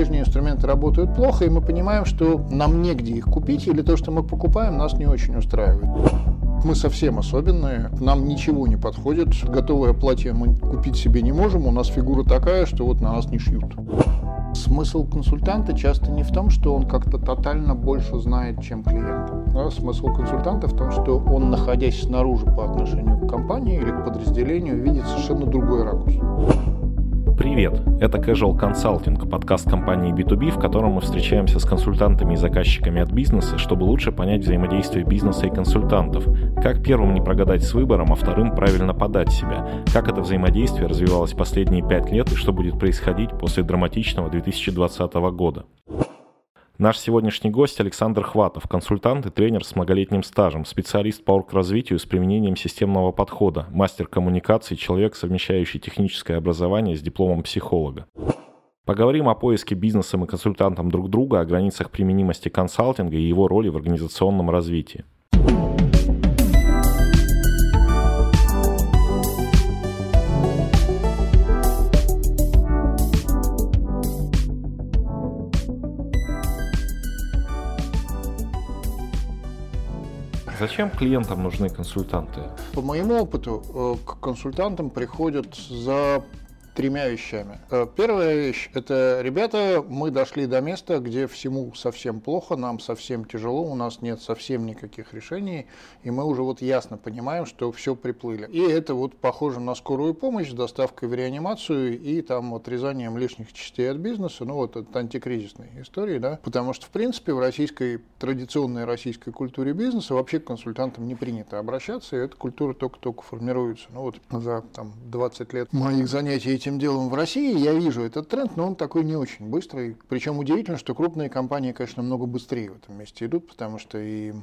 прежние инструменты работают плохо, и мы понимаем, что нам негде их купить, или то, что мы покупаем, нас не очень устраивает. Мы совсем особенные, нам ничего не подходит, готовое платье мы купить себе не можем, у нас фигура такая, что вот на нас не шьют. Смысл консультанта часто не в том, что он как-то тотально больше знает, чем клиент. Да, смысл консультанта в том, что он, находясь снаружи по отношению к компании или к подразделению, видит совершенно другой ракурс. Привет! Это Casual Consulting, подкаст компании B2B, в котором мы встречаемся с консультантами и заказчиками от бизнеса, чтобы лучше понять взаимодействие бизнеса и консультантов, как первым не прогадать с выбором, а вторым правильно подать себя, как это взаимодействие развивалось последние пять лет и что будет происходить после драматичного 2020 года. Наш сегодняшний гость Александр Хватов, консультант и тренер с многолетним стажем, специалист по оргразвитию с применением системного подхода, мастер коммуникаций, человек, совмещающий техническое образование с дипломом психолога. Поговорим о поиске бизнесом и консультантом друг друга, о границах применимости консалтинга и его роли в организационном развитии. Зачем клиентам нужны консультанты? По моему опыту, э, к консультантам приходят за тремя вещами. Э, первая вещь – это, ребята, мы дошли до места, где всему совсем плохо, нам совсем тяжело, у нас нет совсем никаких решений, и мы уже вот ясно понимаем, что все приплыли. И это вот похоже на скорую помощь с доставкой в реанимацию и там отрезанием лишних частей от бизнеса, ну вот от антикризисной истории, да, потому что, в принципе, в российской, традиционной российской культуре бизнеса вообще к консультантам не принято обращаться, и эта культура только-только формируется. Ну вот за там 20 лет моих занятий этим делом в России я вижу этот тренд, но он такой не очень быстрый. Причем удивительно, что крупные компании, конечно, много быстрее в этом месте идут, потому что и,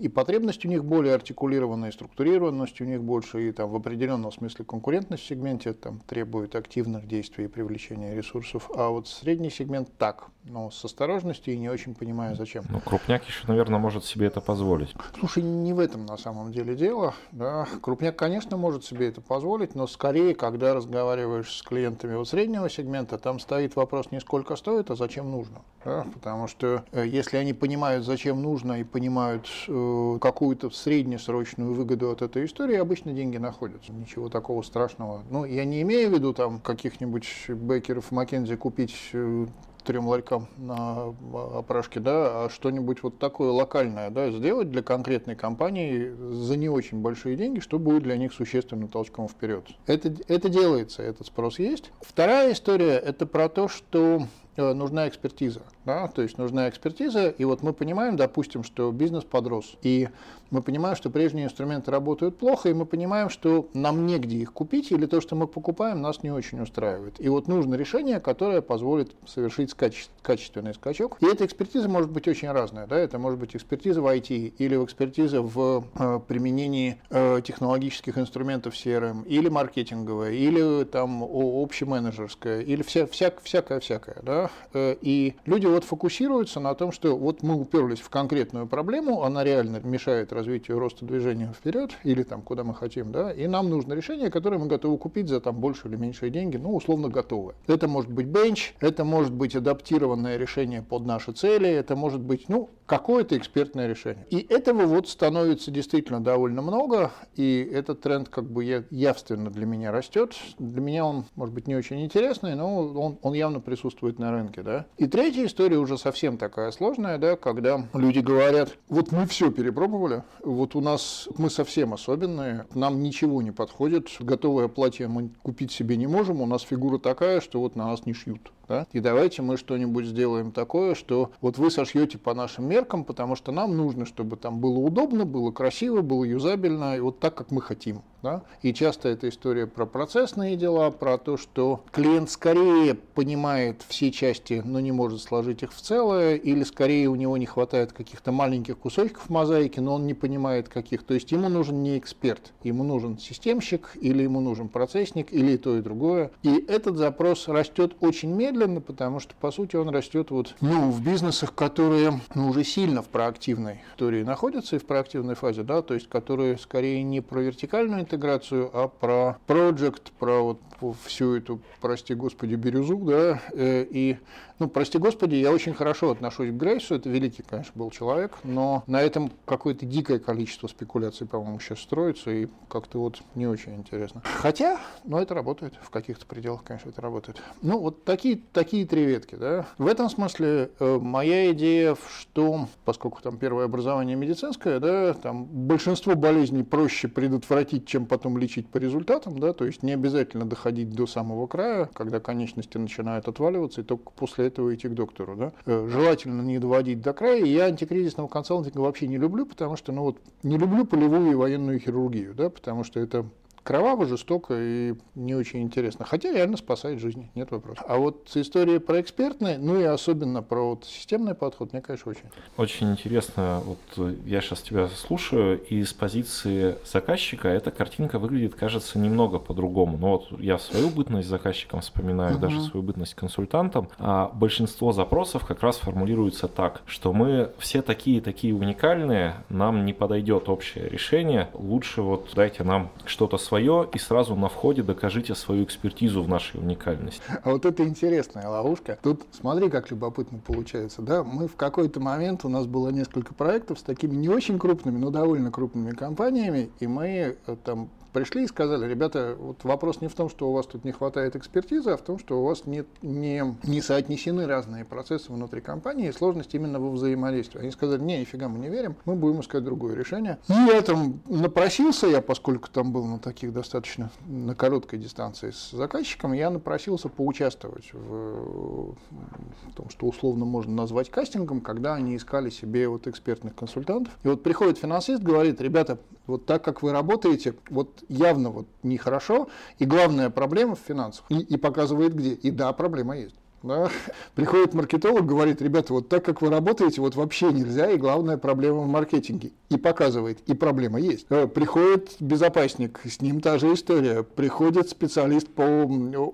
и потребность у них более артикулированная, и структурированность у них больше, и там в определенном смысле конкурентность в сегменте там, требует активных действий и привлечения ресурсов. А вот средний сегмент так, но с осторожностью и не очень понимая, зачем. Ну, крупняк еще, наверное, может себе это позволить. Слушай, не в этом на самом деле дело. Да. Крупняк, конечно, может себе это позволить, но скорее, когда разговариваешь с клиентами вот среднего сегмента, там стоит вопрос не сколько стоит, а зачем нужно. Да. Потому что э, если они понимают, зачем нужно, и понимают э, какую-то среднесрочную выгоду от этой истории, обычно деньги находятся. Ничего такого страшного. Ну, я не имею в виду там каких-нибудь бекеров Маккензи купить э, трем ларькам на опрашке, да, а что-нибудь вот такое локальное, да, сделать для конкретной компании за не очень большие деньги, что будет для них существенным толчком вперед. Это, это делается, этот спрос есть. Вторая история – это про то, что нужна экспертиза. Да? То есть нужна экспертиза, и вот мы понимаем, допустим, что бизнес подрос, и мы понимаем, что прежние инструменты работают плохо, и мы понимаем, что нам негде их купить, или то, что мы покупаем, нас не очень устраивает. И вот нужно решение, которое позволит совершить скач- качественный скачок. И эта экспертиза может быть очень разная. Да? Это может быть экспертиза в IT, или экспертиза в э, применении э, технологических инструментов CRM, или маркетинговая, или там общеменеджерская, или вся, вся, всякое-всякое. Да? Э, и люди вот фокусируются на том, что вот мы уперлись в конкретную проблему, она реально мешает развитию роста движения вперед или там куда мы хотим, да, и нам нужно решение, которое мы готовы купить за там больше или меньшие деньги, ну, условно готовое. Это может быть бенч, это может быть адаптированное решение под наши цели, это может быть, ну, какое-то экспертное решение. И этого вот становится действительно довольно много, и этот тренд как бы явственно для меня растет. Для меня он, может быть, не очень интересный, но он, он явно присутствует на рынке, да. И третья история уже совсем такая сложная, да, когда люди говорят, вот мы все перепробовали, вот у нас, мы совсем особенные, нам ничего не подходит, готовое платье мы купить себе не можем, у нас фигура такая, что вот на нас не шьют. Да? И давайте мы что-нибудь сделаем такое, что вот вы сошьете по нашим меркам, потому что нам нужно, чтобы там было удобно, было красиво, было юзабельно, и вот так, как мы хотим. Да? И часто эта история про процессные дела, про то, что клиент скорее понимает все части, но не может сложить их в целое, или скорее у него не хватает каких-то маленьких кусочков мозаики, но он не понимает каких. То есть ему нужен не эксперт, ему нужен системщик, или ему нужен процессник, или то, и другое. И этот запрос растет очень медленно, потому что, по сути, он растет вот, ну, в бизнесах, которые ну, уже сильно в проактивной истории находятся и в проактивной фазе, да, то есть которые скорее не про вертикальную интеграцию, а про project, про вот всю эту, прости господи, бирюзу, да, э, и Ну, прости господи, я очень хорошо отношусь к Грейсу, это великий, конечно, был человек, но на этом какое-то дикое количество спекуляций, по-моему, сейчас строится, и как-то вот не очень интересно. Хотя, ну, это работает, в каких-то пределах, конечно, это работает. Ну, вот такие, такие три ветки, да. В этом смысле э, моя идея, что, поскольку там первое образование медицинское, да, там большинство болезней проще предотвратить, чем потом лечить по результатам, да, то есть не обязательно доходить до самого края, когда конечности начинают отваливаться, и только после этого идти к доктору. Да. Э, желательно не доводить до края. Я антикризисного консалтинга вообще не люблю, потому что, ну вот, не люблю полевую и военную хирургию, да, потому что это кроваво, жестоко и не очень интересно. Хотя реально спасает жизни, нет вопросов. А вот история про экспертные, ну и особенно про вот системный подход, мне, конечно, очень. Очень интересно. Вот э, я сейчас тебя слушаю, и с позиции заказчика эта картинка выглядит, кажется, немного по-другому. Но вот я свою бытность заказчиком вспоминаю, uh-huh. даже свою бытность консультантом, а большинство запросов как раз формулируется так, что мы все такие-такие уникальные, нам не подойдет общее решение, лучше вот дайте нам что-то свое свое и сразу на входе докажите свою экспертизу в нашей уникальности. А вот это интересная ловушка. Тут смотри, как любопытно получается. Да? Мы в какой-то момент, у нас было несколько проектов с такими не очень крупными, но довольно крупными компаниями, и мы э, там пришли и сказали, ребята, вот вопрос не в том, что у вас тут не хватает экспертизы, а в том, что у вас нет, не, не соотнесены разные процессы внутри компании, и сложность именно во взаимодействии. Они сказали, не, нифига мы не верим, мы будем искать другое решение. И я там напросился, я, поскольку там был на таких достаточно, на короткой дистанции с заказчиком, я напросился поучаствовать в, в том, что условно можно назвать кастингом, когда они искали себе вот экспертных консультантов. И вот приходит финансист, говорит, ребята, вот так как вы работаете, вот явно вот нехорошо, и главная проблема в финансах, и, и показывает где. И да, проблема есть. Да? Приходит маркетолог, говорит, ребята, вот так как вы работаете, вот вообще нельзя, и главная проблема в маркетинге. И показывает, и проблема есть. Э, приходит безопасник, с ним та же история. Приходит специалист по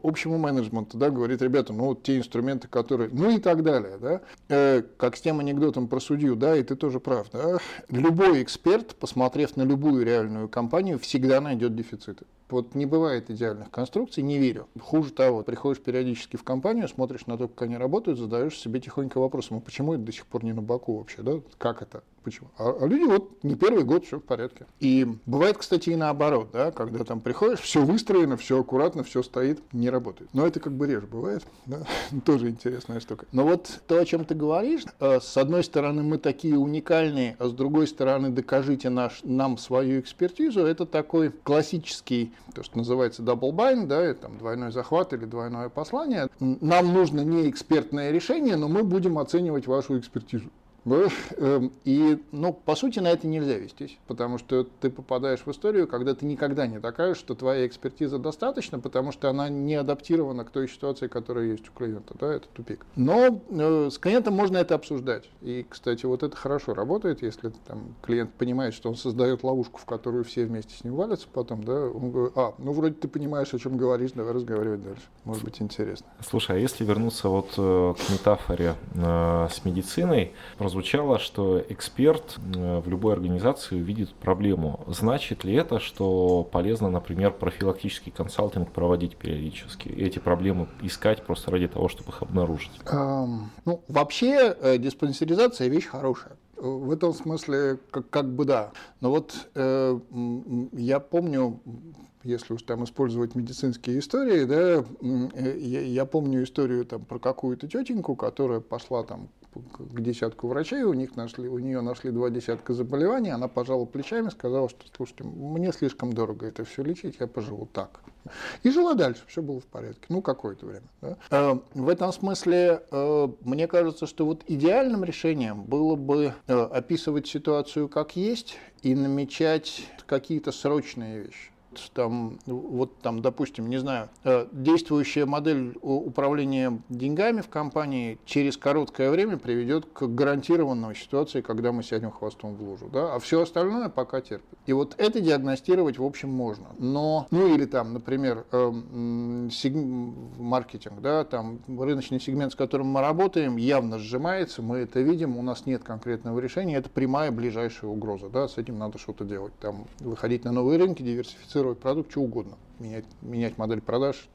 общему менеджменту, да, говорит, ребята, ну вот те инструменты, которые... Ну и так далее, да. Э, как с тем анекдотом про судью, да, и ты тоже прав, да. Любой эксперт, посмотрев на любую реальную компанию, всегда найдет дефициты. Вот не бывает идеальных конструкций, не верю. Хуже того, приходишь периодически в компанию, смотришь на то, как они работают, задаешь себе тихонько вопросом, а почему это до сих пор не на боку вообще, да? Как это? Почему? А, а люди вот не первый год, все в порядке. И бывает, кстати, и наоборот, да, когда там приходишь, все выстроено, все аккуратно, все стоит, не работает. Но это как бы реже бывает, да? тоже интересная штука. Но вот то, о чем ты говоришь, э, с одной стороны, мы такие уникальные, а с другой стороны, докажите наш, нам свою экспертизу, это такой классический, то, что называется double bind, да, там двойной захват или двойное послание. Нам нужно не экспертное решение, но мы будем оценивать вашу экспертизу. Эм, и, ну, по сути, на это нельзя вестись, потому что ты попадаешь в историю, когда ты никогда не докажешь, что твоя экспертиза достаточно, потому что она не адаптирована к той ситуации, которая есть у клиента. Да, это тупик. Но э, с клиентом можно это обсуждать. И, кстати, вот это хорошо работает, если там, клиент понимает, что он создает ловушку, в которую все вместе с ним валятся потом, да, он говорит, а, ну, вроде ты понимаешь, о чем говоришь, давай разговаривать дальше. Может быть, интересно. Слушай, а если вернуться вот э, к метафоре э, с медициной, прозвучало, что эксперт э, в любой организации увидит проблему. Значит ли это, что полезно, например, профилактический консалтинг проводить периодически? И эти проблемы искать просто ради того, чтобы их обнаружить? Эм, ну, вообще э, диспансеризация вещь хорошая. В этом смысле как, как бы да. Но вот э, я помню, если уж там использовать медицинские истории, да, э, я, я помню историю там про какую-то тетеньку, которая пошла там к десятку врачей, у них нашли, у нее нашли два десятка заболеваний, она пожала плечами, сказала, что, слушайте, мне слишком дорого это все лечить, я поживу так. И жила дальше, все было в порядке, ну, какое-то время. Да? Э, в этом смысле, э, мне кажется, что вот идеальным решением было бы э, описывать ситуацию как есть и намечать какие-то срочные вещи там, вот там, допустим, не знаю, э, действующая модель управления деньгами в компании через короткое время приведет к гарантированной ситуации, когда мы сядем хвостом в лужу, да, а все остальное пока терпит. И вот это диагностировать, в общем, можно. Но, ну или там, например, эм, маркетинг, да, там рыночный сегмент, с которым мы работаем, явно сжимается, мы это видим, у нас нет конкретного решения, это прямая ближайшая угроза, да, с этим надо что-то делать, там, выходить на новые рынки, диверсифицировать продукт, что угодно, менять, менять модель продаж,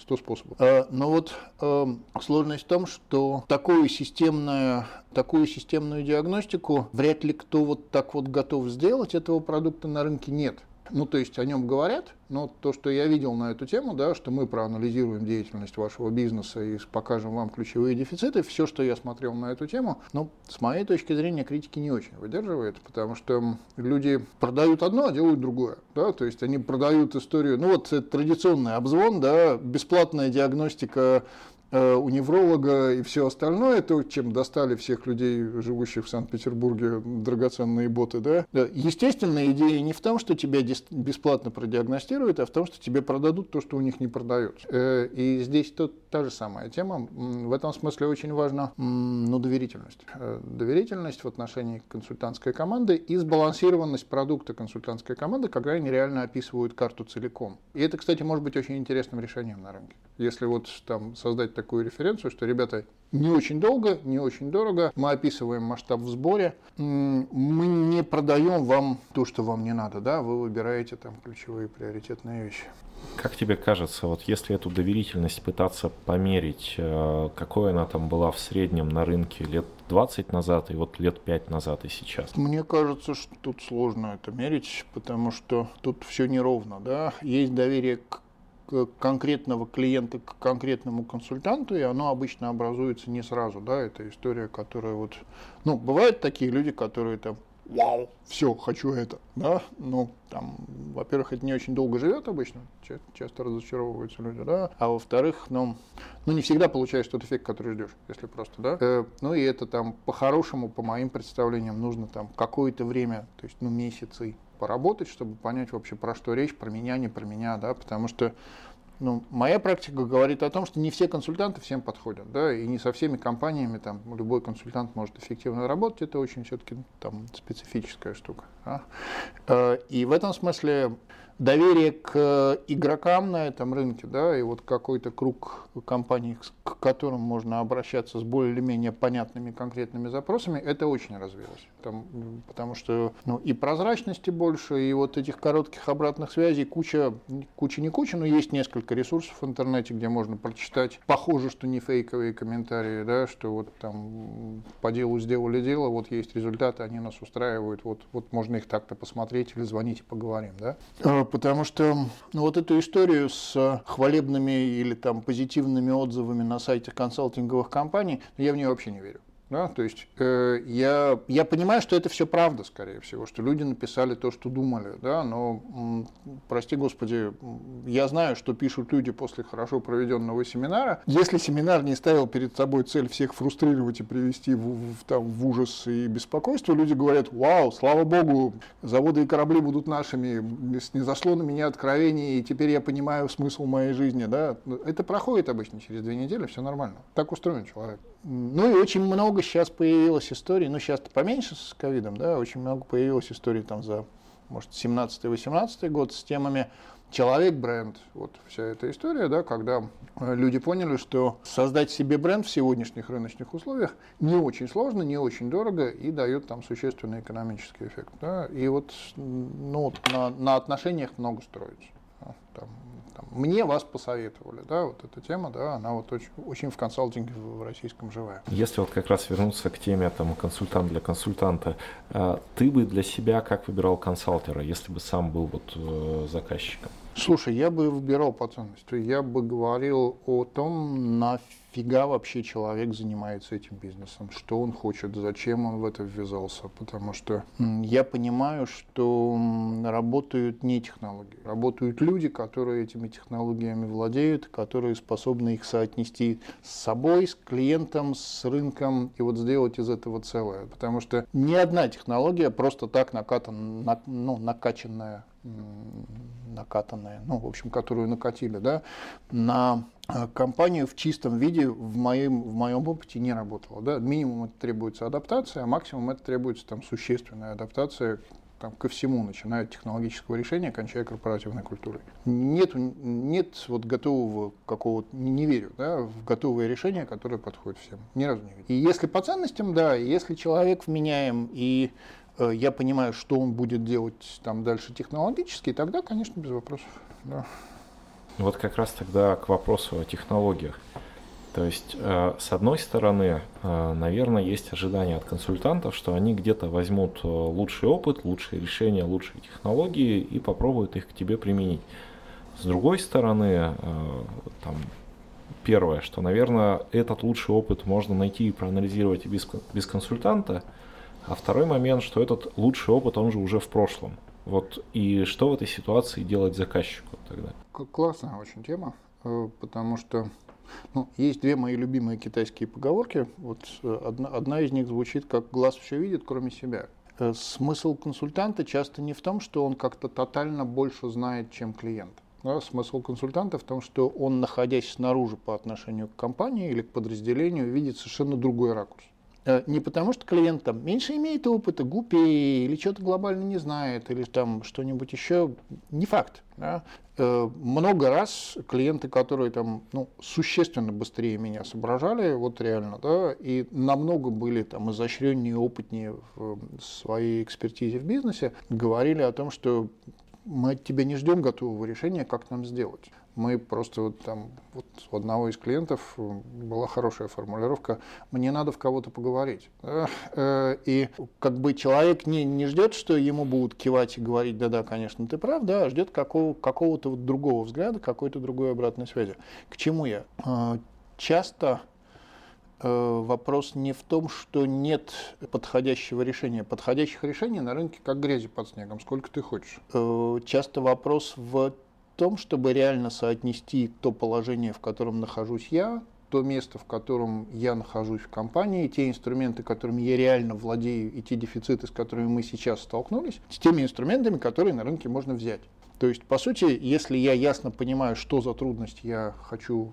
сто способов. Э, но вот э, сложность в том, что такую системную, такую системную диагностику вряд ли кто вот так вот готов сделать, этого продукта на рынке нет. Ну, то есть о нем говорят, но то, что я видел на эту тему, да, что мы проанализируем деятельность вашего бизнеса и покажем вам ключевые дефициты, все, что я смотрел на эту тему, ну, с моей точки зрения, критики не очень выдерживает, потому что люди продают одно, а делают другое, да, то есть они продают историю, ну, вот традиционный обзвон, да, бесплатная диагностика Э, у невролога и все остальное, то, чем достали всех людей, живущих в Санкт-Петербурге, драгоценные боты, да. Естественно, идея не в том, что тебя бесплатно продиагностируют, а в том, что тебе продадут то, что у них не продают. Э, и здесь тут та же самая тема. В этом смысле очень важна ну, доверительность. Э, доверительность в отношении консультантской команды и сбалансированность продукта консультантской команды, когда они реально описывают карту целиком. И это, кстати, может быть очень интересным решением на рынке. Если вот там создать такую референцию, что, ребята, не очень долго, не очень дорого, мы описываем масштаб в сборе, мы не продаем вам то, что вам не надо, да, вы выбираете там ключевые приоритетные вещи. Как тебе кажется, вот если эту доверительность пытаться померить, э, какой она там была в среднем на рынке лет 20 назад и вот лет 5 назад и сейчас? Мне кажется, что тут сложно это мерить, потому что тут все неровно, да, есть доверие к конкретного клиента к конкретному консультанту, и оно обычно образуется не сразу, да, это история, которая вот, ну, бывают такие люди, которые там, вау, все, хочу это, да, ну, там, во-первых, это не очень долго живет обычно, часто разочаровываются люди, да, а во-вторых, ну, ну, не всегда получаешь тот эффект, который ждешь, если просто, да, э, ну, и это там, по-хорошему, по моим представлениям, нужно там какое-то время, то есть, ну, месяцы, поработать, чтобы понять вообще про что речь, про меня, не про меня, да, потому что ну, моя практика говорит о том, что не все консультанты всем подходят, да, и не со всеми компаниями там любой консультант может эффективно работать, это очень все-таки там специфическая штука. Да? Э, и в этом смысле доверие к игрокам на этом рынке, да, и вот какой-то круг компаний, к которым можно обращаться с более или менее понятными конкретными запросами, это очень развилось. Там, потому что ну, и прозрачности больше, и вот этих коротких обратных связей куча, куча не куча, но есть несколько ресурсов в интернете, где можно прочитать. Похоже, что не фейковые комментарии, да, что вот там по делу сделали дело, вот есть результаты, они нас устраивают, вот, вот можно их так-то посмотреть или звонить и поговорим, да. А, потому что ну, вот эту историю с хвалебными или там позитивными отзывами на сайте консалтинговых компаний, я в нее вообще не верю. Да, то есть э, я, я понимаю, что это все правда, скорее всего, что люди написали то, что думали, да, но, м, прости господи, я знаю, что пишут люди после хорошо проведенного семинара. Если семинар не ставил перед собой цель всех фрустрировать и привести в, в, там, в ужас и беспокойство, люди говорят, вау, слава богу, заводы и корабли будут нашими, не зашло на меня откровение, и теперь я понимаю смысл моей жизни, да. Это проходит обычно через две недели, все нормально. Так устроен человек. Ну и очень много сейчас появилось историй, ну сейчас-то поменьше с ковидом, да, очень много появилось историй там за, может, 17-18 год с темами человек-бренд. Вот вся эта история, да, когда э, люди поняли, что создать себе бренд в сегодняшних рыночных условиях не очень сложно, не очень дорого и дает там существенный экономический эффект. Да. И вот ну, на, на отношениях много строится. Там, там, мне вас посоветовали, да, вот эта тема, да, она вот очень, очень в консалтинге в российском живая. Если вот как раз вернуться к теме там консультант для консультанта, э, ты бы для себя как выбирал консалтера, если бы сам был вот э, заказчиком? Слушай, я бы выбирал по ценности. Я бы говорил о том, нафига вообще человек занимается этим бизнесом, что он хочет, зачем он в это ввязался. Потому что я понимаю, что работают не технологии, работают люди, которые этими технологиями владеют, которые способны их соотнести с собой, с клиентом, с рынком и вот сделать из этого целое. Потому что ни одна технология просто так накатан, ну, накачанная накатанная, ну, в общем, которую накатили, да, на э, компанию в чистом виде в моем, в моем опыте не работала. Да? Минимум это требуется адаптация, а максимум это требуется там, существенная адаптация там, ко всему, начиная от технологического решения, кончая корпоративной культурой. Нет, нет вот готового какого-то, не, верю, да, в готовое решение, которое подходит всем. Ни разу не видел. И если по ценностям, да, если человек вменяем и я понимаю, что он будет делать там дальше технологически, тогда, конечно, без вопросов. Да. Вот как раз тогда к вопросу о технологиях. То есть, э, с одной стороны, э, наверное, есть ожидание от консультантов, что они где-то возьмут э, лучший опыт, лучшие решения, лучшие технологии и попробуют их к тебе применить. С другой стороны, там, первое, что, наверное, этот лучший опыт можно найти и проанализировать без, без консультанта, а второй момент, что этот лучший опыт, он же уже в прошлом. Вот и что в этой ситуации делать заказчику тогда? Классная очень тема, потому что ну, есть две мои любимые китайские поговорки. Вот э, одна, одна из них звучит как «глаз все видит, кроме себя». Э, смысл консультанта часто не в том, что он как-то тотально больше знает, чем клиент. Да, смысл консультанта в том, что он, находясь снаружи по отношению к компании или к подразделению, видит совершенно другой ракурс. Э, не потому, что клиент там меньше имеет опыта, глупее, или что-то глобально не знает, или там что-нибудь еще, не факт. Да? Э, много раз клиенты, которые там ну, существенно быстрее меня соображали, вот реально, да, и намного были там изощреннее, опытнее в своей экспертизе в бизнесе, говорили о том, что мы от тебя не ждем готового решения, как нам сделать мы просто вот там, вот у одного из клиентов э, была хорошая формулировка, мне надо в кого-то поговорить. Э, и как бы человек не, не ждет, что ему будут кивать и говорить, да-да, конечно, ты прав, да, а ждет какого, какого-то вот другого взгляда, какой-то другой обратной связи. К чему я? Э, часто вопрос не в том, что нет подходящего решения. Подходящих решений на рынке как грязи под снегом, сколько ты хочешь. Часто вопрос в том, чтобы реально соотнести то положение, в котором нахожусь я, то место, в котором я нахожусь в компании, те инструменты, которыми я реально владею, и те дефициты, с которыми мы сейчас столкнулись, с теми инструментами, которые на рынке можно взять. То есть, по сути, если я ясно понимаю, что за трудность я хочу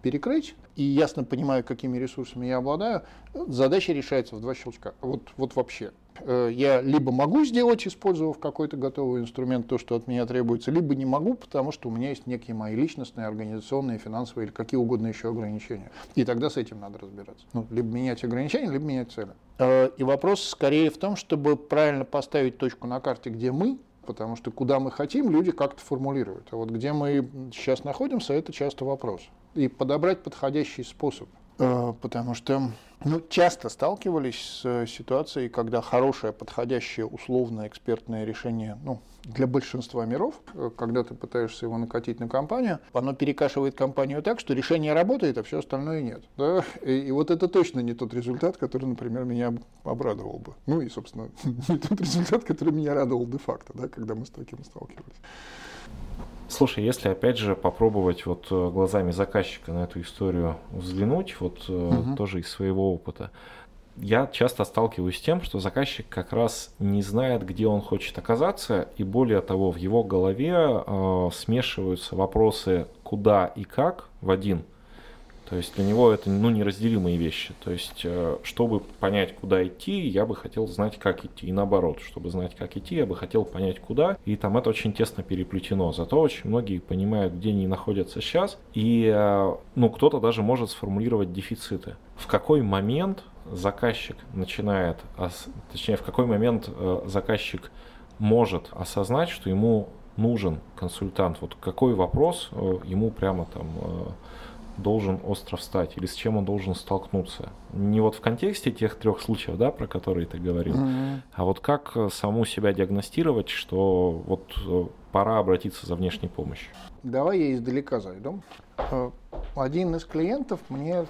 перекрыть, и ясно понимаю, какими ресурсами я обладаю, задача решается в два щелчка. Вот, вот вообще. Э, я либо могу сделать, использовав какой-то готовый инструмент, то, что от меня требуется, либо не могу, потому что у меня есть некие мои личностные, организационные, финансовые или какие угодно еще ограничения. И тогда с этим надо разбираться. Ну, либо менять ограничения, либо менять цели. Э, и вопрос скорее в том, чтобы правильно поставить точку на карте, где мы, потому что куда мы хотим, люди как-то формулируют. А вот где мы сейчас находимся, это часто вопрос. И подобрать подходящий способ. Э, потому что ну, часто сталкивались с э, ситуацией, когда хорошее, подходящее, условное экспертное решение ну, для большинства миров, э, когда ты пытаешься его накатить на компанию, оно перекашивает компанию так, что решение работает, а все остальное нет. Да? И, и вот это точно не тот результат, который, например, меня обрадовал бы. Ну и, собственно, не тот результат, который меня радовал де-факто, да, когда мы с таким сталкивались. Слушай, если опять же попробовать вот э, глазами заказчика на эту историю взглянуть, вот угу. тоже из своего опыта, я часто сталкиваюсь с тем, что заказчик как раз не знает, где он хочет оказаться, и более того, в его голове э, смешиваются вопросы куда и как в один – то есть для него это ну, неразделимые вещи. То есть, э, чтобы понять, куда идти, я бы хотел знать, как идти. И наоборот, чтобы знать, как идти, я бы хотел понять, куда. И там это очень тесно переплетено. Зато очень многие понимают, где они находятся сейчас. И э, ну, кто-то даже может сформулировать дефициты. В какой момент заказчик начинает, точнее, в какой момент э, заказчик может осознать, что ему нужен консультант. Вот какой вопрос ему прямо там должен остро встать или с чем он должен столкнуться. Не вот в контексте тех трех случаев, да, про которые ты говорил, mm-hmm. а вот как э, саму себя диагностировать, что вот э, пора обратиться за внешней помощью. Давай я издалека зайду. Один из клиентов мне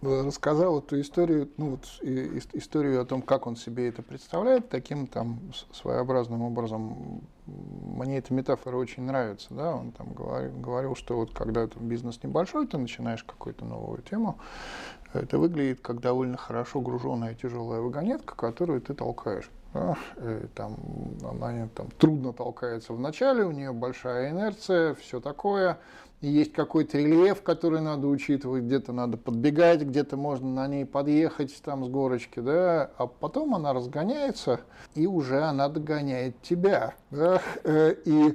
рассказал эту историю, ну вот историю о том, как он себе это представляет, таким там своеобразным образом. Мне эта метафора очень нравится, да, он там говорил, говорил что вот когда это бизнес небольшой, ты начинаешь какую-то новую тему, это выглядит как довольно хорошо груженная тяжелая вагонетка, которую ты толкаешь. Да, там, она там, трудно толкается в начале, у нее большая инерция, все такое. Есть какой-то рельеф, который надо учитывать, где-то надо подбегать, где-то можно на ней подъехать там с горочки, да, а потом она разгоняется, и уже она догоняет тебя, да, э, и Э,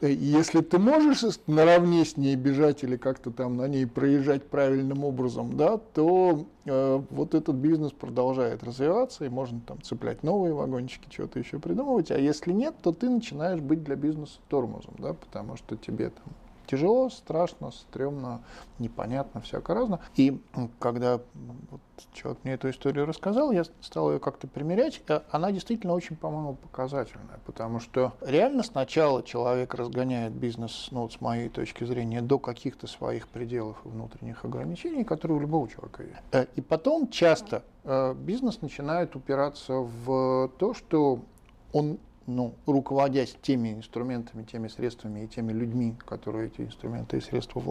если ты можешь наравне с ней бежать или как-то там на ней проезжать правильным образом, да, то э, вот этот бизнес продолжает развиваться, и можно там цеплять новые вагончики, что-то еще придумывать. А если нет, то ты начинаешь быть для бизнеса тормозом, да, потому что тебе там тяжело, страшно, стрёмно, непонятно, всяко разно. И когда вот человек мне эту историю рассказал, я стал ее как-то примерять. Она действительно очень, по-моему, показательная, потому что реально сначала человек разгоняет бизнес, ну, вот с моей точки зрения, до каких-то своих пределов и внутренних ограничений, которые у любого человека есть. Э, и потом часто э, бизнес начинает упираться в то, что он ну, руководясь теми инструментами, теми средствами и теми людьми, которые эти инструменты и средства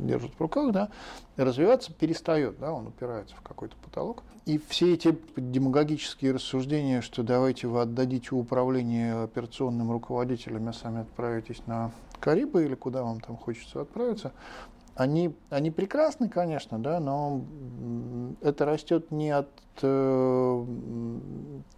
держат в руках, да, развиваться перестает, да, он упирается в какой-то потолок. И все эти демагогические рассуждения, что давайте вы отдадите управление операционным руководителям, а сами отправитесь на Карибы или куда вам там хочется отправиться, они, они прекрасны, конечно, да, но это растет не от э,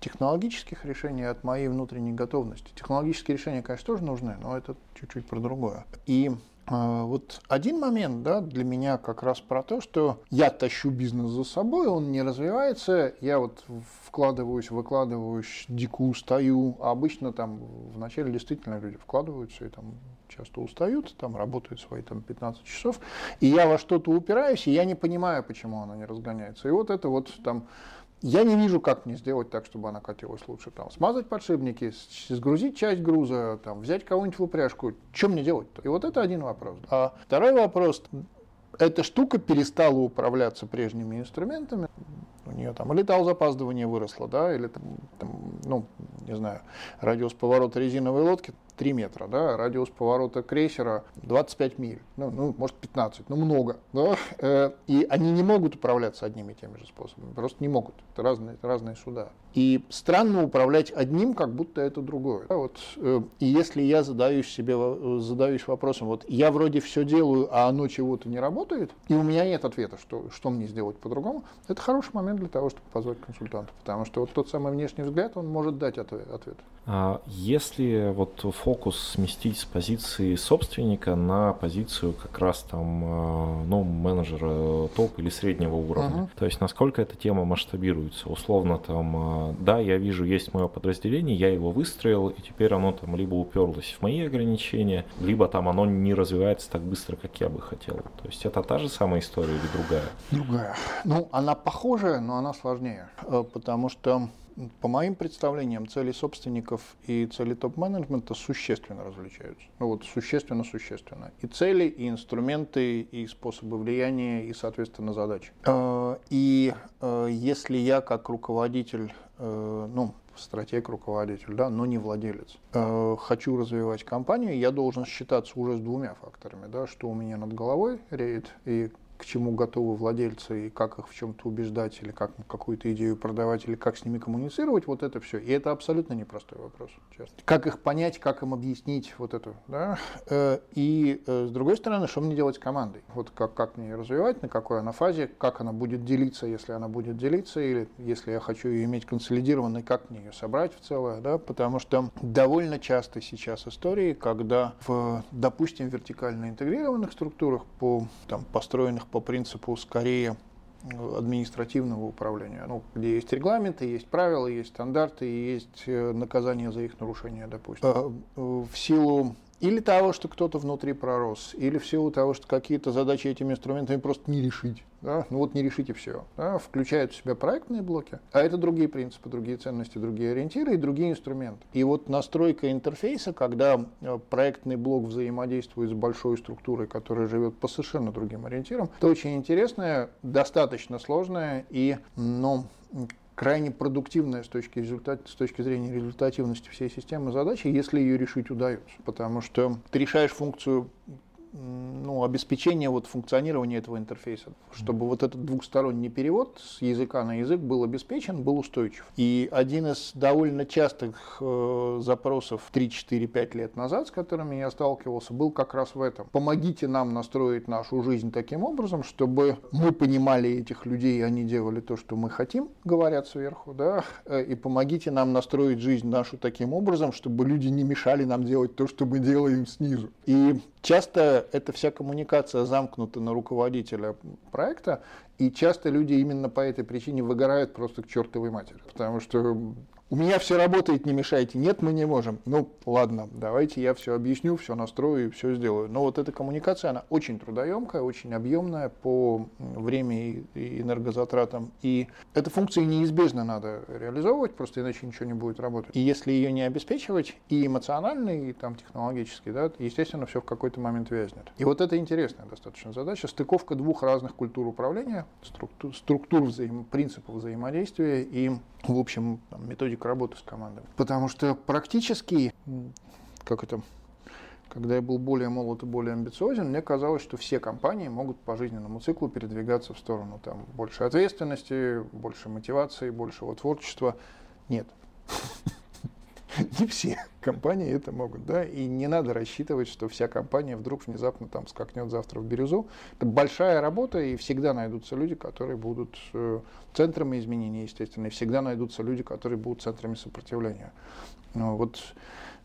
технологических решений, а от моей внутренней готовности. Технологические решения, конечно, тоже нужны, но это чуть-чуть про другое. И э, вот один момент да, для меня как раз про то, что я тащу бизнес за собой, он не развивается, я вот вкладываюсь, выкладываюсь, дико устаю, а обычно там вначале действительно люди вкладываются и там часто устают, там работают свои там, 15 часов, и я во что-то упираюсь, и я не понимаю, почему она не разгоняется. И вот это вот там я не вижу, как мне сделать так, чтобы она катилась лучше. Там, смазать подшипники, сгрузить часть груза, там, взять кого-нибудь в упряжку. Что мне делать-то? И вот это один вопрос. А второй вопрос. Эта штука перестала управляться прежними инструментами. У нее там или запаздывание выросло, да, или там, там, ну, не знаю, радиус поворота резиновой лодки 3 метра, да, радиус поворота крейсера 25 миль, ну, ну может 15, ну много, да, э, и они не могут управляться одними и теми же способами, просто не могут, это разные, это разные суда. И странно управлять одним, как будто это другое. Да, вот, э, и если я задаюсь себе, задаюсь вопросом, вот я вроде все делаю, а оно чего-то не работает, и у меня нет ответа, что, что мне сделать по-другому, это хороший момент для того, чтобы позвать консультанта, потому что вот тот самый внешний взгляд, он может дать ответ. А если вот фокус сместить с позиции собственника на позицию как раз там а, ну, менеджера топ или среднего уровня, uh-huh. то есть насколько эта тема масштабируется, условно там, а, да, я вижу, есть мое подразделение, я его выстроил, и теперь оно там либо уперлось в мои ограничения, либо там оно не развивается так быстро, как я бы хотел. То есть это та же самая история или другая? Другая. Ну, она похожая, но она сложнее, э, потому что по моим представлениям, цели собственников и цели топ-менеджмента существенно различаются. Ну вот существенно-существенно. И цели, и инструменты, и способы влияния, и, соответственно, задачи. Э, и э, если я как руководитель, э, ну, стратег, руководитель, да, но не владелец. хочу развивать компанию, я должен считаться уже с двумя факторами, да, что у меня над головой реет и к чему готовы владельцы и как их в чем-то убеждать, или как какую-то идею продавать, или как с ними коммуницировать, вот это все. И это абсолютно непростой вопрос, честно. Как их понять, как им объяснить вот это, да? Э, и э, с другой стороны, что мне делать с командой? Вот как, как мне ее развивать, на какой она фазе, как она будет делиться, если она будет делиться, или если я хочу ее иметь консолидированной, как мне ее собрать в целое, да? Потому что довольно часто сейчас истории, когда в, допустим, вертикально интегрированных структурах, по, там, построенных по принципу скорее э, административного управления, ну, где есть регламенты, есть правила, есть стандарты, есть э, наказания за их нарушение, допустим. Э, в силу или того, что кто-то внутри пророс, или в силу того, что какие-то задачи этими инструментами просто не решить. Да? Ну вот не решите все. Да? Включают в себя проектные блоки, а это другие принципы, другие ценности, другие ориентиры и другие инструменты. И вот настройка интерфейса, когда э, проектный блок взаимодействует с большой структурой, которая живет по совершенно другим ориентирам, это очень интересная, достаточно сложная и, ну, крайне продуктивная с точки, результат, с точки зрения результативности всей системы задачи, если ее решить удается. Потому что ты решаешь функцию ну, обеспечение вот функционирования этого интерфейса, чтобы вот этот двухсторонний перевод с языка на язык был обеспечен, был устойчив. И один из довольно частых э, запросов 3-4-5 лет назад, с которыми я сталкивался, был как раз в этом. Помогите нам настроить нашу жизнь таким образом, чтобы мы понимали этих людей, и они делали то, что мы хотим, говорят сверху, да, э, и помогите нам настроить жизнь нашу таким образом, чтобы люди не мешали нам делать то, что мы делаем снизу. И часто эта вся коммуникация замкнута на руководителя проекта, и часто люди именно по этой причине выгорают просто к чертовой матери. Потому что у меня все работает, не мешайте. Нет, мы не можем. Ну, ладно, давайте я все объясню, все настрою и все сделаю. Но вот эта коммуникация, она очень трудоемкая, очень объемная по времени и энергозатратам. И эту функцию неизбежно надо реализовывать, просто иначе ничего не будет работать. И если ее не обеспечивать и эмоционально, и там технологически, да, естественно, все в какой-то момент вязнет. И вот это интересная достаточно задача. Стыковка двух разных культур управления, структур, структур взаим, принципов взаимодействия и, в общем, там, методик к работе с командами. Потому что практически, как это, когда я был более молод и более амбициозен, мне казалось, что все компании могут по жизненному циклу передвигаться в сторону там, больше ответственности, больше мотивации, большего творчества. Нет. Не все компании это могут, да, и не надо рассчитывать, что вся компания вдруг внезапно там скакнет завтра в бирюзу. Это большая работа, и всегда найдутся люди, которые будут э, центрами изменений, естественно, и всегда найдутся люди, которые будут центрами сопротивления. Но вот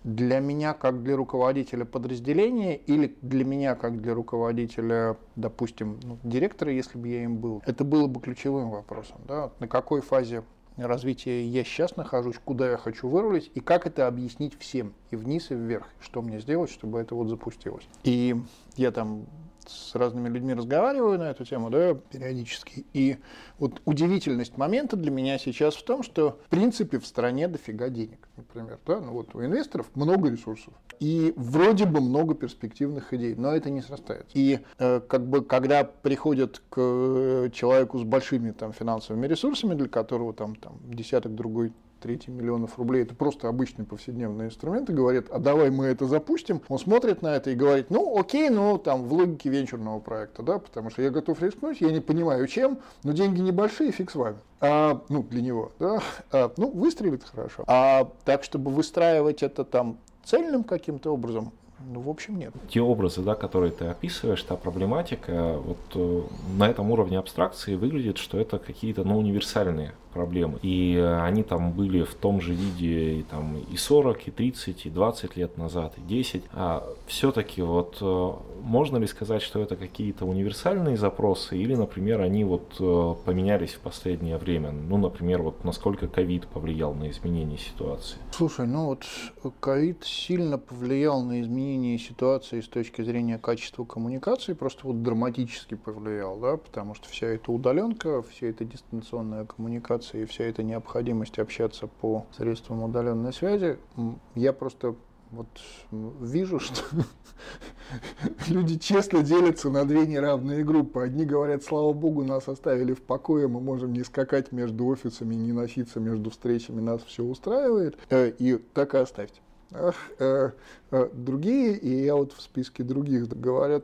для меня, как для руководителя подразделения, или для меня, как для руководителя, допустим, ну, директора, если бы я им был, это было бы ключевым вопросом. Да? На какой фазе развития я сейчас нахожусь, куда я хочу вырулить и как это объяснить всем, и вниз, и вверх, что мне сделать, чтобы это вот запустилось. И я там с разными людьми разговариваю на эту тему, да, периодически. И вот удивительность момента для меня сейчас в том, что в принципе в стране дофига денег, например, да, ну вот у инвесторов много ресурсов и вроде бы много перспективных идей, но это не срастается. И э, как бы когда приходят к э, человеку с большими там финансовыми ресурсами, для которого там, там десяток другой третий миллионов рублей, это просто обычный повседневный инструмент, и говорят, а давай мы это запустим. Он смотрит на это и говорит, ну окей, ну там в логике венчурного проекта, да, потому что я готов рискнуть, я не понимаю чем, но деньги небольшие, фиг с вами. А, ну, для него, да, а, ну, выстрелит хорошо. А так, чтобы выстраивать это там цельным каким-то образом, ну, в общем, нет. Те образы, да, которые ты описываешь, та проблематика, вот э, на этом уровне абстракции выглядит, что это какие-то ну, универсальные проблемы. И э, они там были в том же виде и, там, и 40, и 30, и 20 лет назад, и 10. А все-таки вот э, можно ли сказать, что это какие-то универсальные запросы или, например, они вот э, поменялись в последнее время? Ну, например, вот насколько ковид повлиял на изменение ситуации? Слушай, ну вот ковид сильно повлиял на изменение ситуации с точки зрения качества коммуникации, просто вот драматически повлиял, да, потому что вся эта удаленка, вся эта дистанционная коммуникация коммуникации и вся эта необходимость общаться по средствам удаленной связи, я просто вот вижу, что люди честно делятся на две неравные группы. Одни говорят, слава богу, нас оставили в покое, мы можем не скакать между офисами, не носиться между встречами, нас все устраивает, э, и так и оставьте. Э, э, другие, и я вот в списке других говорят,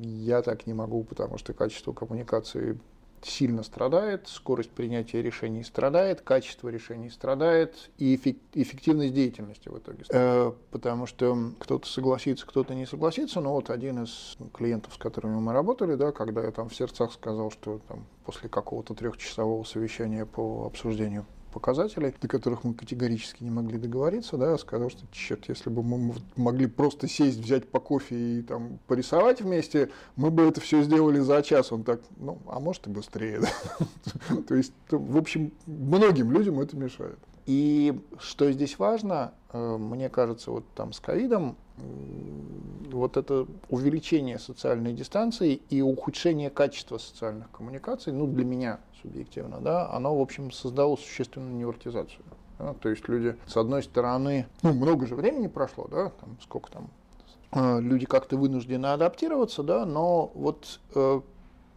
я так не могу, потому что качество коммуникации сильно страдает, скорость принятия решений страдает, качество решений страдает и эффективность деятельности в итоге. Э, потому что кто-то согласится, кто-то не согласится, но вот один из клиентов, с которыми мы работали, да, когда я там в сердцах сказал, что там, после какого-то трехчасового совещания по обсуждению показателей, до которых мы категорически не могли договориться, да, сказал, что, черт, если бы мы могли просто сесть, взять по кофе и там порисовать вместе, мы бы это все сделали за час. Он так, ну, а может и быстрее. То есть, в общем, многим людям это мешает. И что здесь важно, э, мне кажется, вот там с ковидом вот это увеличение социальной дистанции и ухудшение качества социальных коммуникаций, ну, для меня субъективно, да, оно, в общем, создало существенную невротизацию. Да, то есть люди, с одной стороны, ну, много же времени прошло, да, там, сколько там, э, люди как-то вынуждены адаптироваться, да, но вот э,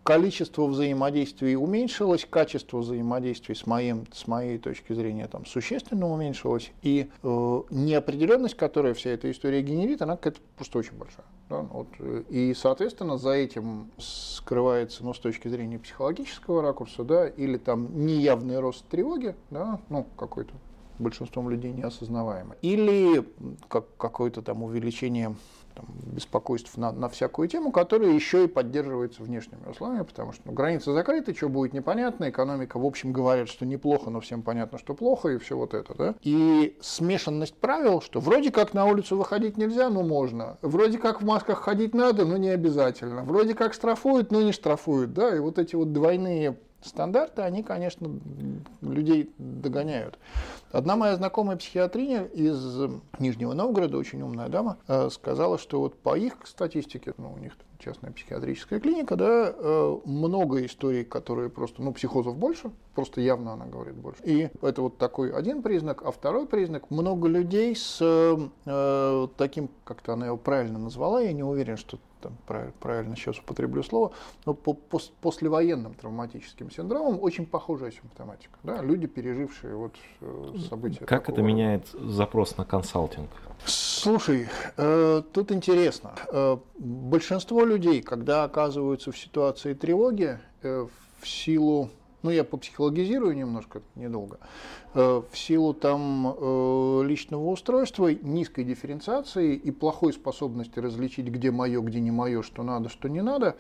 количество взаимодействий уменьшилось, качество взаимодействий с, моим, с моей точки зрения там, существенно уменьшилось, и э, неопределенность, которая вся эта история генерит, она какая-то просто очень большая. Да, вот, и, соответственно, за этим скрывается, ну, с точки зрения психологического ракурса, да, или там неявный рост тревоги, да, ну, какой-то большинством людей неосознаваемый, или как, какое-то там увеличение там, беспокойств на, на всякую тему, которая еще и поддерживается внешними условиями, потому что ну, границы закрыты, что будет непонятно, экономика, в общем, говорят, что неплохо, но всем понятно, что плохо, и все вот это, да. И смешанность правил, что вроде как на улицу выходить нельзя, но можно, вроде как в масках ходить надо, но не обязательно, вроде как штрафуют, но не штрафуют, да, и вот эти вот двойные стандарты, они, конечно, людей догоняют. Одна моя знакомая психиатриня из Нижнего Новгорода, очень умная дама, э, сказала, что вот по их статистике, ну, у них частная психиатрическая клиника, да, э, много историй, которые просто, ну, психозов больше, просто явно она говорит больше. И это вот такой один признак, а второй признак, много людей с э, таким, как-то она его правильно назвала, я не уверен, что там, правильно сейчас употреблю слово, но по пос послевоенным травматическим синдромом очень похожая симптоматика. Да? Люди, пережившие вот э, события. Как это меняет запрос на консалтинг? Слушай, э, тут интересно. Э, большинство людей, когда оказываются в ситуации тревоги, э, в силу ну я попсихологизирую немножко, недолго, э, в силу там э, личного устройства, низкой дифференциации и плохой способности различить, где мое, где не мое, что надо, что не надо,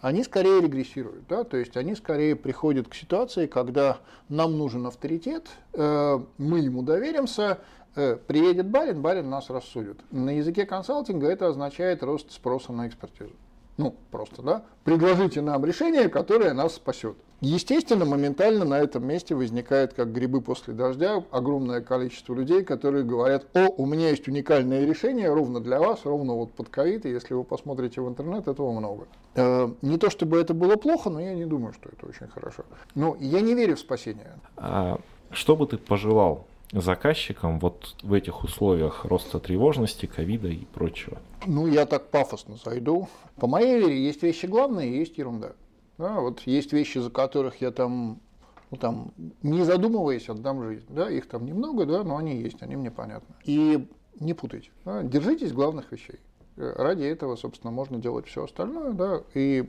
они скорее регрессируют. Да? То есть они скорее приходят к ситуации, когда нам нужен авторитет, э, мы ему доверимся, приедет барин, барин нас рассудит. На языке консалтинга это означает рост спроса на экспертизу. Ну, просто, да? Предложите нам решение, которое нас спасет. Естественно, моментально на этом месте возникает, как грибы после дождя, огромное количество людей, которые говорят, о, у меня есть уникальное решение ровно для вас, ровно вот под ковид, и если вы посмотрите в интернет, этого много. Э, не то чтобы это было плохо, но я не думаю, что это очень хорошо. Но я не верю в спасение. А что бы ты пожелал заказчикам вот в этих условиях роста тревожности, ковида и прочего? Ну, я так пафосно зайду. По моей вере, есть вещи главные, есть ерунда. Да, вот есть вещи, за которых я там, ну, там, не задумываясь, отдам жизнь. Да, их там немного, да, но они есть, они мне понятны. И не путайте. Да, держитесь главных вещей. Ради этого, собственно, можно делать все остальное, да, и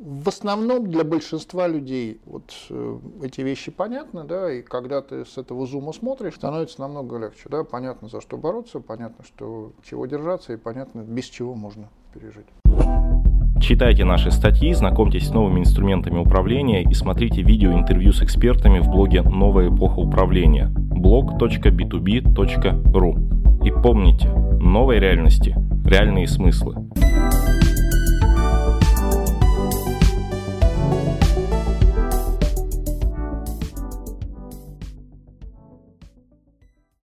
в основном для большинства людей вот э, эти вещи понятны, да, и когда ты с этого зума смотришь, становится намного легче, да, понятно, за что бороться, понятно, что чего держаться, и понятно, без чего можно пережить. Читайте наши статьи, знакомьтесь с новыми инструментами управления и смотрите видео-интервью с экспертами в блоге «Новая эпоха управления» blog.b2b.ru. И помните, новой реальности реальные смыслы.